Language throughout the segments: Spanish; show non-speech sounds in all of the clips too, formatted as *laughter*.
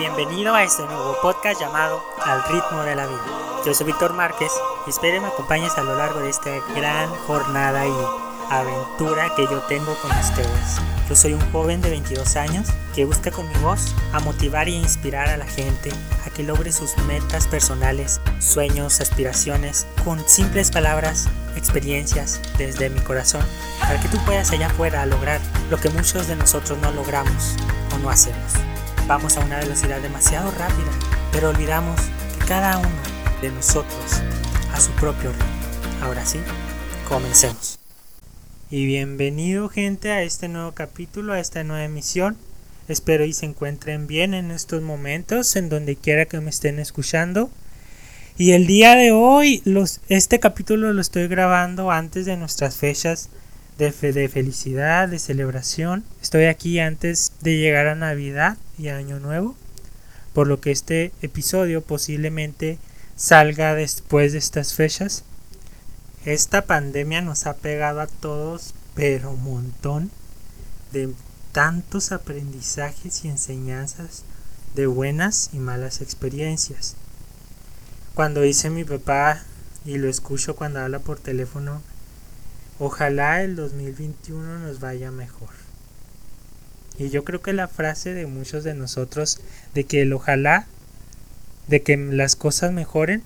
bienvenido a este nuevo podcast llamado Al ritmo de la vida. Yo soy Víctor Márquez y espero me acompañes a lo largo de esta gran jornada y aventura que yo tengo con ustedes. Yo soy un joven de 22 años que busca con mi voz a motivar e inspirar a la gente a que logre sus metas personales, sueños, aspiraciones, con simples palabras, experiencias desde mi corazón, para que tú puedas allá afuera lograr lo que muchos de nosotros no logramos o no hacemos. Vamos a una velocidad demasiado rápida, pero olvidamos que cada uno de nosotros a su propio ritmo. Ahora sí, comencemos. Y bienvenido gente a este nuevo capítulo, a esta nueva emisión. Espero y se encuentren bien en estos momentos, en donde quiera que me estén escuchando. Y el día de hoy, los, este capítulo lo estoy grabando antes de nuestras fechas de, de felicidad, de celebración. Estoy aquí antes de llegar a Navidad y Año Nuevo, por lo que este episodio posiblemente salga después de estas fechas. Esta pandemia nos ha pegado a todos, pero un montón de tantos aprendizajes y enseñanzas de buenas y malas experiencias. Cuando dice mi papá y lo escucho cuando habla por teléfono, ojalá el 2021 nos vaya mejor. Y yo creo que la frase de muchos de nosotros de que el ojalá, de que las cosas mejoren,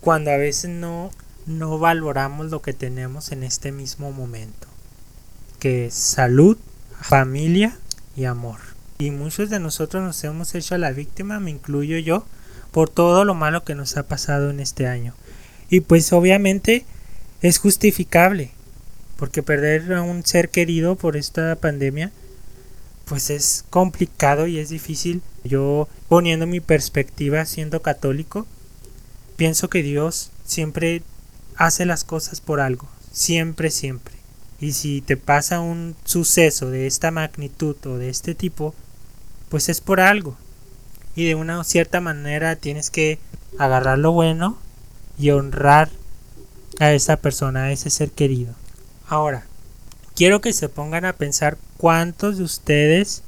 cuando a veces no no valoramos lo que tenemos en este mismo momento, que es salud, familia y amor. Y muchos de nosotros nos hemos hecho la víctima, me incluyo yo, por todo lo malo que nos ha pasado en este año. Y pues obviamente es justificable, porque perder a un ser querido por esta pandemia, pues es complicado y es difícil. Yo poniendo mi perspectiva siendo católico, pienso que Dios siempre hace las cosas por algo, siempre, siempre. Y si te pasa un suceso de esta magnitud o de este tipo, pues es por algo. Y de una cierta manera tienes que agarrar lo bueno y honrar a esa persona, a ese ser querido. Ahora, quiero que se pongan a pensar cuántos de ustedes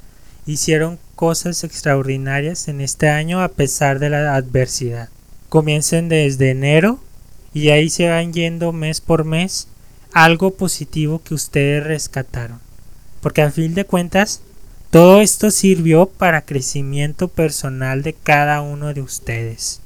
hicieron cosas extraordinarias en este año a pesar de la adversidad. Comiencen desde enero y ahí se van yendo mes por mes algo positivo que ustedes rescataron. Porque a fin de cuentas, todo esto sirvió para crecimiento personal de cada uno de ustedes.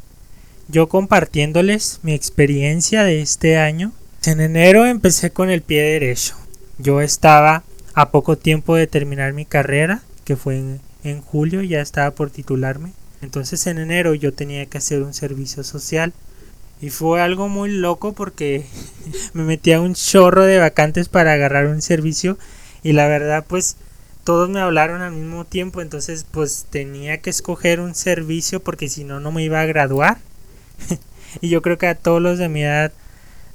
Yo compartiéndoles mi experiencia de este año, en enero empecé con el pie derecho. Yo estaba a poco tiempo de terminar mi carrera, que fue en, en julio, ya estaba por titularme. Entonces en enero yo tenía que hacer un servicio social y fue algo muy loco porque *laughs* me metí a un chorro de vacantes para agarrar un servicio y la verdad pues todos me hablaron al mismo tiempo, entonces pues tenía que escoger un servicio porque si no no me iba a graduar. *laughs* y yo creo que a todos los de mi edad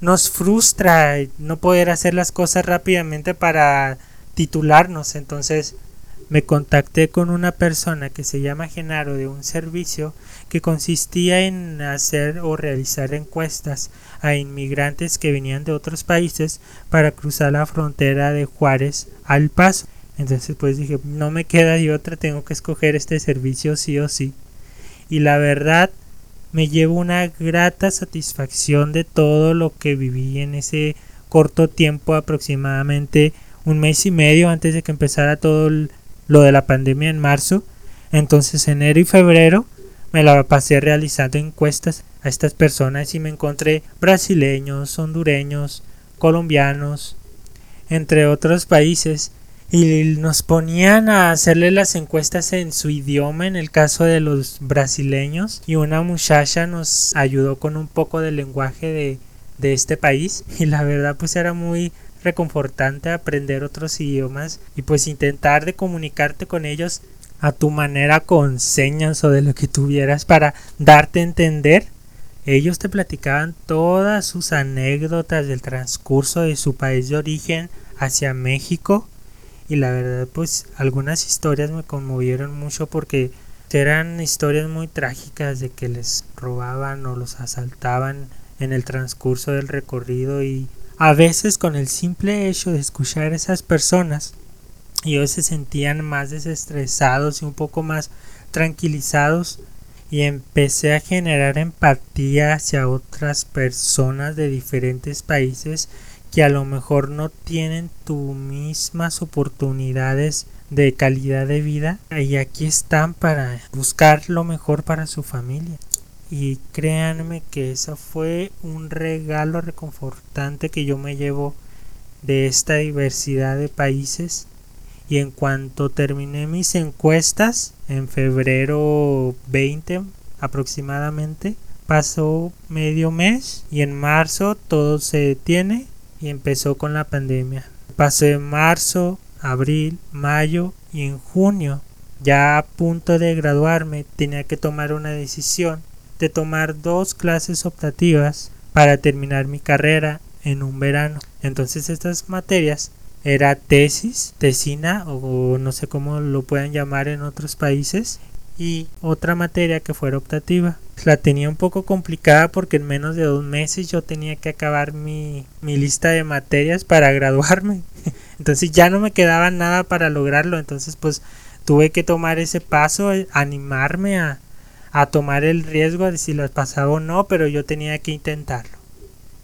nos frustra no poder hacer las cosas rápidamente para titularnos, entonces me contacté con una persona que se llama Genaro de un servicio que consistía en hacer o realizar encuestas a inmigrantes que venían de otros países para cruzar la frontera de Juárez al Paso. Entonces pues dije, no me queda de otra, tengo que escoger este servicio sí o sí. Y la verdad me llevo una grata satisfacción de todo lo que viví en ese corto tiempo, aproximadamente un mes y medio antes de que empezara todo lo de la pandemia en marzo, entonces enero y febrero me la pasé realizando encuestas a estas personas y me encontré brasileños, hondureños, colombianos, entre otros países, y nos ponían a hacerle las encuestas en su idioma en el caso de los brasileños y una muchacha nos ayudó con un poco del lenguaje de, de este país *laughs* y la verdad pues era muy reconfortante aprender otros idiomas y pues intentar de comunicarte con ellos a tu manera con señas o de lo que tuvieras para darte a entender. Ellos te platicaban todas sus anécdotas del transcurso de su país de origen hacia México y la verdad pues algunas historias me conmovieron mucho porque eran historias muy trágicas de que les robaban o los asaltaban en el transcurso del recorrido y a veces con el simple hecho de escuchar a esas personas, ellos se sentían más desestresados y un poco más tranquilizados y empecé a generar empatía hacia otras personas de diferentes países que a lo mejor no tienen tus mismas oportunidades de calidad de vida y aquí están para buscar lo mejor para su familia. Y créanme que eso fue un regalo reconfortante que yo me llevo de esta diversidad de países. Y en cuanto terminé mis encuestas, en febrero 20 aproximadamente, pasó medio mes y en marzo todo se detiene y empezó con la pandemia. Pasó en marzo, abril, mayo y en junio, ya a punto de graduarme, tenía que tomar una decisión de tomar dos clases optativas para terminar mi carrera en un verano. Entonces estas materias era tesis, tesina o no sé cómo lo puedan llamar en otros países y otra materia que fuera optativa. La tenía un poco complicada porque en menos de dos meses yo tenía que acabar mi, mi lista de materias para graduarme. *laughs* Entonces ya no me quedaba nada para lograrlo. Entonces pues tuve que tomar ese paso, eh, animarme a, a tomar el riesgo de si las pasaba o no, pero yo tenía que intentarlo.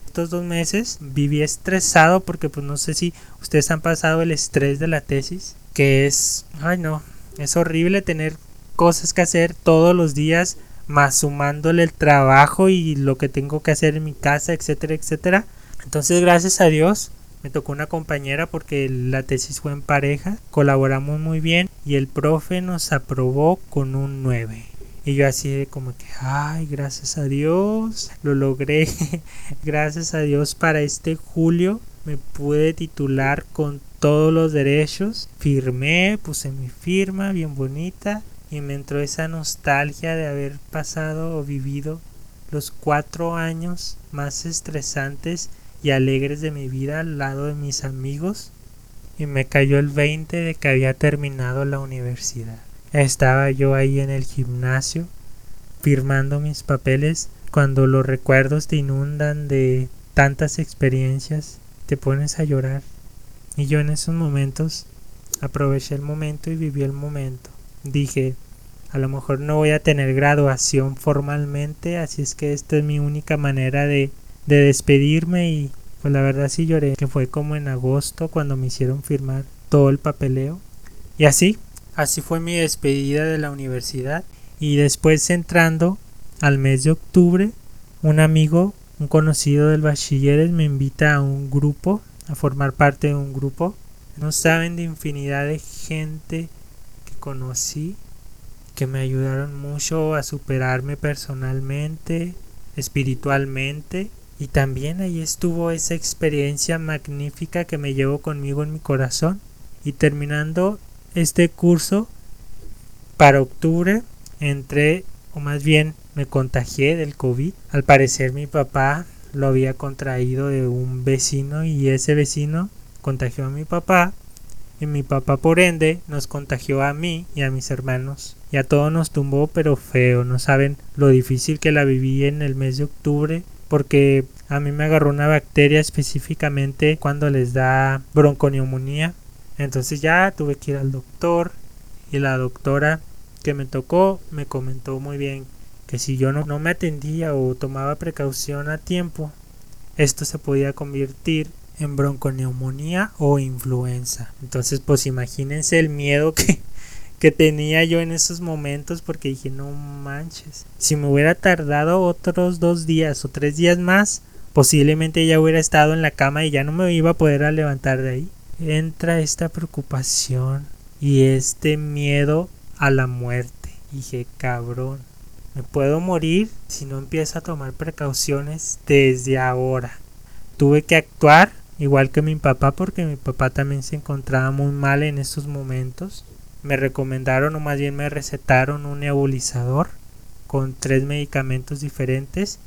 Estos dos meses viví estresado porque pues no sé si ustedes han pasado el estrés de la tesis, que es, ay no, es horrible tener cosas que hacer todos los días, más sumándole el trabajo y lo que tengo que hacer en mi casa, etcétera, etcétera. Entonces, gracias a Dios, me tocó una compañera porque la tesis fue en pareja, colaboramos muy bien y el profe nos aprobó con un 9. Y yo así de como que, ay, gracias a Dios, lo logré. *laughs* gracias a Dios para este julio me pude titular con todos los derechos. Firmé, puse mi firma bien bonita y me entró esa nostalgia de haber pasado o vivido los cuatro años más estresantes y alegres de mi vida al lado de mis amigos y me cayó el 20 de que había terminado la universidad. Estaba yo ahí en el gimnasio firmando mis papeles cuando los recuerdos te inundan de tantas experiencias, te pones a llorar. Y yo en esos momentos aproveché el momento y viví el momento dije, a lo mejor no voy a tener graduación formalmente, así es que esta es mi única manera de, de despedirme y pues la verdad sí lloré, que fue como en agosto cuando me hicieron firmar todo el papeleo. Y así, así fue mi despedida de la universidad. Y después entrando al mes de octubre, un amigo, un conocido del bachilleres me invita a un grupo, a formar parte de un grupo. No saben de infinidad de gente conocí que me ayudaron mucho a superarme personalmente, espiritualmente y también ahí estuvo esa experiencia magnífica que me llevo conmigo en mi corazón y terminando este curso para octubre entré o más bien me contagié del COVID. Al parecer mi papá lo había contraído de un vecino y ese vecino contagió a mi papá y mi papá por ende nos contagió a mí y a mis hermanos. Y a todos nos tumbó pero feo, no saben lo difícil que la viví en el mes de octubre porque a mí me agarró una bacteria específicamente cuando les da bronconeumonía. Entonces ya tuve que ir al doctor y la doctora que me tocó me comentó muy bien que si yo no, no me atendía o tomaba precaución a tiempo, esto se podía convertir en bronconeumonía o influenza. Entonces, pues imagínense el miedo que, *laughs* que tenía yo en esos momentos porque dije, no manches, si me hubiera tardado otros dos días o tres días más, posiblemente ya hubiera estado en la cama y ya no me iba a poder levantar de ahí. Entra esta preocupación y este miedo a la muerte. Dije, cabrón, me puedo morir si no empiezo a tomar precauciones desde ahora. Tuve que actuar igual que mi papá porque mi papá también se encontraba muy mal en esos momentos. Me recomendaron o más bien me recetaron un nebulizador con tres medicamentos diferentes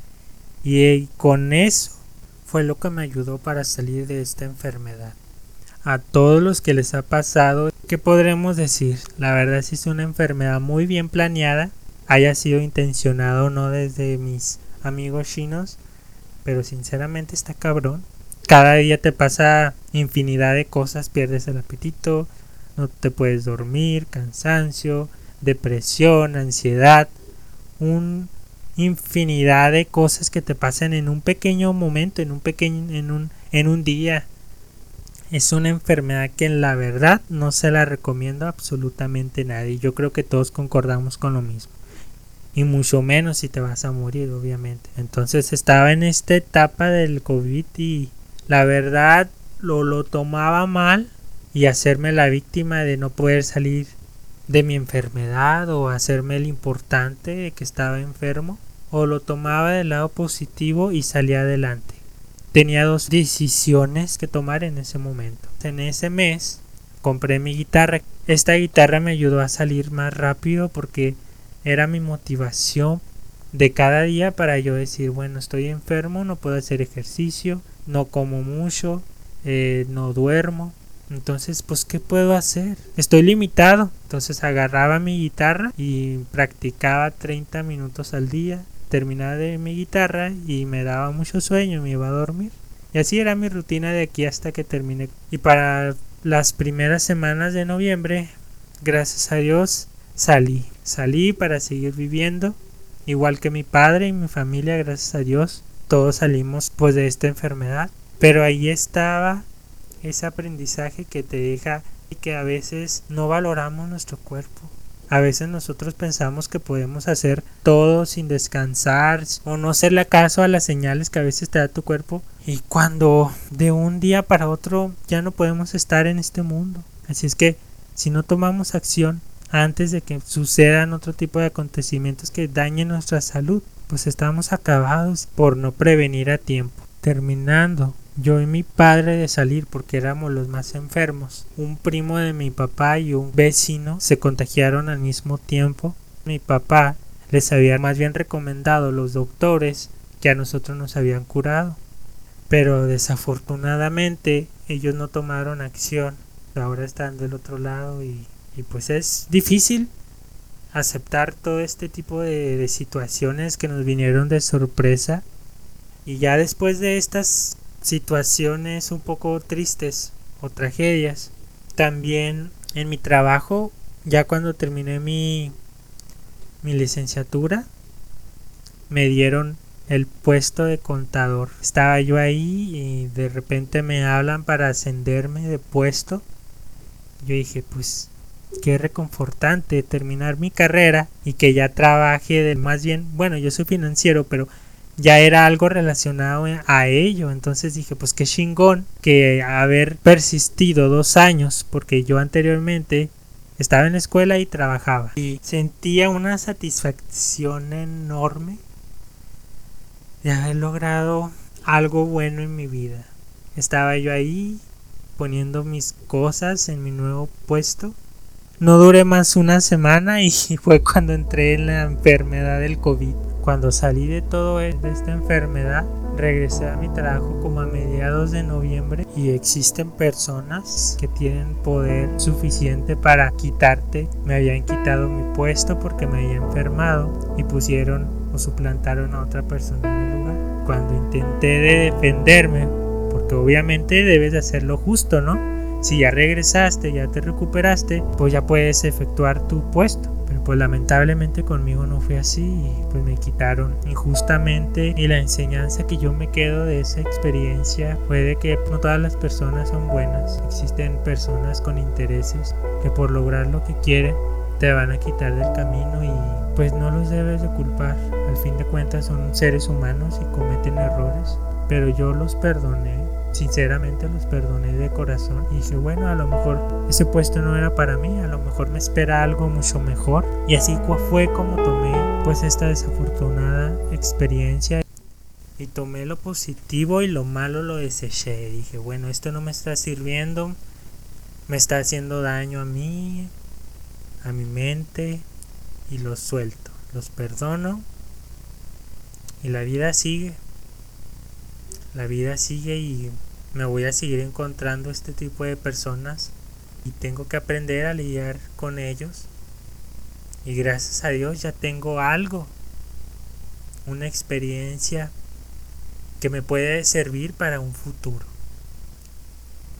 y con eso fue lo que me ayudó para salir de esta enfermedad. A todos los que les ha pasado, ¿qué podremos decir? La verdad si es una enfermedad muy bien planeada, haya sido intencionado o no desde mis amigos chinos, pero sinceramente está cabrón cada día te pasa infinidad de cosas, pierdes el apetito, no te puedes dormir, cansancio, depresión, ansiedad, un infinidad de cosas que te pasan en un pequeño momento, en un pequeño en un en un día. Es una enfermedad que en la verdad no se la recomiendo a absolutamente nadie. Yo creo que todos concordamos con lo mismo. Y mucho menos si te vas a morir, obviamente. Entonces estaba en esta etapa del COVID y la verdad lo, lo tomaba mal y hacerme la víctima de no poder salir de mi enfermedad o hacerme el importante de que estaba enfermo o lo tomaba del lado positivo y salía adelante. Tenía dos decisiones que tomar en ese momento. En ese mes compré mi guitarra. Esta guitarra me ayudó a salir más rápido porque era mi motivación de cada día para yo decir, bueno, estoy enfermo, no puedo hacer ejercicio, no como mucho, eh, no duermo, entonces, pues, ¿qué puedo hacer? Estoy limitado. Entonces agarraba mi guitarra y practicaba 30 minutos al día. Terminaba de mi guitarra y me daba mucho sueño, me iba a dormir. Y así era mi rutina de aquí hasta que terminé. Y para las primeras semanas de noviembre, gracias a Dios, salí. Salí para seguir viviendo. Igual que mi padre y mi familia, gracias a Dios, todos salimos pues de esta enfermedad. Pero ahí estaba ese aprendizaje que te deja y que a veces no valoramos nuestro cuerpo. A veces nosotros pensamos que podemos hacer todo sin descansar o no hacerle caso a las señales que a veces te da tu cuerpo y cuando de un día para otro ya no podemos estar en este mundo. Así es que si no tomamos acción antes de que sucedan otro tipo de acontecimientos que dañen nuestra salud, pues estamos acabados por no prevenir a tiempo. Terminando yo y mi padre de salir porque éramos los más enfermos. Un primo de mi papá y un vecino se contagiaron al mismo tiempo. Mi papá les había más bien recomendado los doctores que a nosotros nos habían curado. Pero desafortunadamente ellos no tomaron acción. Ahora están del otro lado y, y pues es difícil aceptar todo este tipo de, de situaciones que nos vinieron de sorpresa. Y ya después de estas situaciones un poco tristes o tragedias. También en mi trabajo, ya cuando terminé mi, mi licenciatura, me dieron el puesto de contador. Estaba yo ahí y de repente me hablan para ascenderme de puesto. Yo dije, pues qué reconfortante terminar mi carrera y que ya trabaje de más bien, bueno, yo soy financiero, pero ya era algo relacionado a ello. Entonces dije, pues qué chingón que haber persistido dos años, porque yo anteriormente estaba en la escuela y trabajaba. Y sentía una satisfacción enorme de haber logrado algo bueno en mi vida. Estaba yo ahí poniendo mis cosas en mi nuevo puesto. No duré más una semana y *laughs* fue cuando entré en la enfermedad del COVID. Cuando salí de todo e, esta enfermedad, regresé a mi trabajo como a mediados de noviembre y existen personas que tienen poder suficiente para quitarte. Me habían quitado mi puesto porque me había enfermado y pusieron o suplantaron a otra persona en mi lugar. Cuando intenté de defenderme, porque obviamente debes de hacerlo justo, ¿no? Si ya regresaste, ya te recuperaste, pues ya puedes efectuar tu puesto. Pues lamentablemente conmigo no fue así y pues me quitaron. Injustamente y la enseñanza que yo me quedo de esa experiencia fue de que no todas las personas son buenas, existen personas con intereses que por lograr lo que quieren te van a quitar del camino y pues no los debes de culpar, al fin de cuentas son seres humanos y cometen errores, pero yo los perdoné sinceramente los perdoné de corazón y dije, bueno, a lo mejor ese puesto no era para mí, a lo mejor me espera algo mucho mejor. Y así fue como tomé pues esta desafortunada experiencia y tomé lo positivo y lo malo lo deseché. Dije, bueno, esto no me está sirviendo, me está haciendo daño a mí, a mi mente y lo suelto, los perdono y la vida sigue la vida sigue y me voy a seguir encontrando este tipo de personas y tengo que aprender a lidiar con ellos. Y gracias a Dios ya tengo algo, una experiencia que me puede servir para un futuro.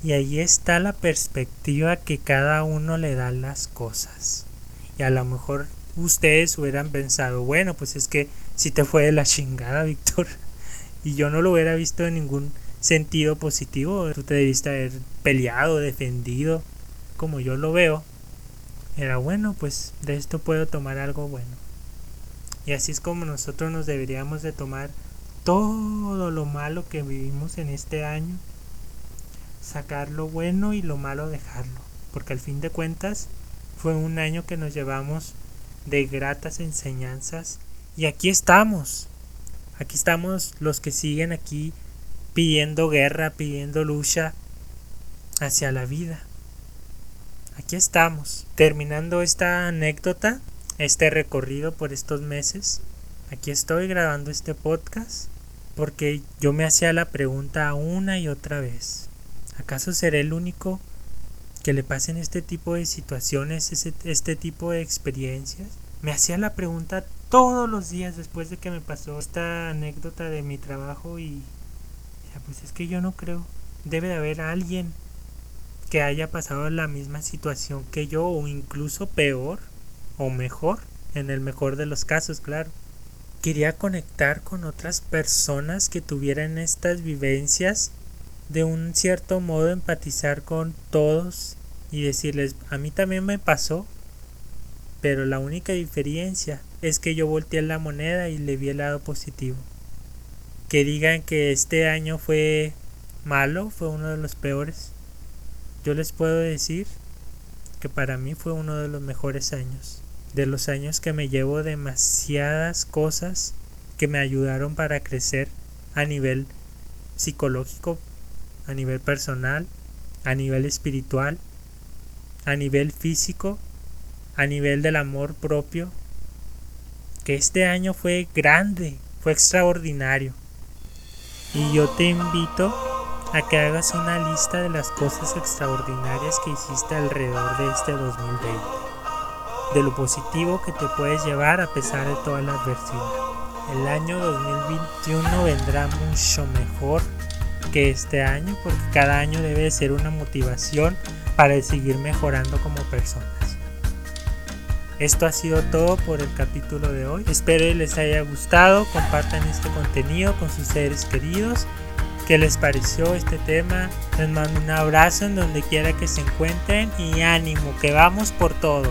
Y ahí está la perspectiva que cada uno le da las cosas. Y a lo mejor ustedes hubieran pensado, bueno, pues es que si te fue de la chingada, *laughs* Víctor. Y yo no lo hubiera visto en ningún sentido positivo. Tú te debiste haber peleado, defendido, como yo lo veo. Era bueno, pues de esto puedo tomar algo bueno. Y así es como nosotros nos deberíamos de tomar todo lo malo que vivimos en este año, sacar lo bueno y lo malo dejarlo, porque al fin de cuentas fue un año que nos llevamos de gratas enseñanzas y aquí estamos, aquí estamos los que siguen aquí pidiendo guerra, pidiendo lucha hacia la vida. Aquí estamos, terminando esta anécdota, este recorrido por estos meses. Aquí estoy grabando este podcast porque yo me hacía la pregunta una y otra vez. ¿Acaso seré el único que le pasen este tipo de situaciones, este tipo de experiencias? Me hacía la pregunta todos los días después de que me pasó esta anécdota de mi trabajo y pues es que yo no creo. Debe de haber alguien que haya pasado la misma situación que yo o incluso peor o mejor, en el mejor de los casos, claro. Quería conectar con otras personas que tuvieran estas vivencias, de un cierto modo empatizar con todos y decirles, a mí también me pasó, pero la única diferencia es que yo volteé la moneda y le vi el lado positivo. Que digan que este año fue malo, fue uno de los peores yo les puedo decir que para mí fue uno de los mejores años. De los años que me llevo demasiadas cosas que me ayudaron para crecer a nivel psicológico, a nivel personal, a nivel espiritual, a nivel físico, a nivel del amor propio. Que este año fue grande, fue extraordinario. Y yo te invito a que hagas una lista de las cosas extraordinarias que hiciste alrededor de este 2020, de lo positivo que te puedes llevar a pesar de toda la adversidad. El año 2021 vendrá mucho mejor que este año porque cada año debe ser una motivación para seguir mejorando como personas. Esto ha sido todo por el capítulo de hoy. Espero les haya gustado. Compartan este contenido con sus seres queridos qué les pareció este tema. Les mando un abrazo en donde quiera que se encuentren y ánimo, que vamos por todo.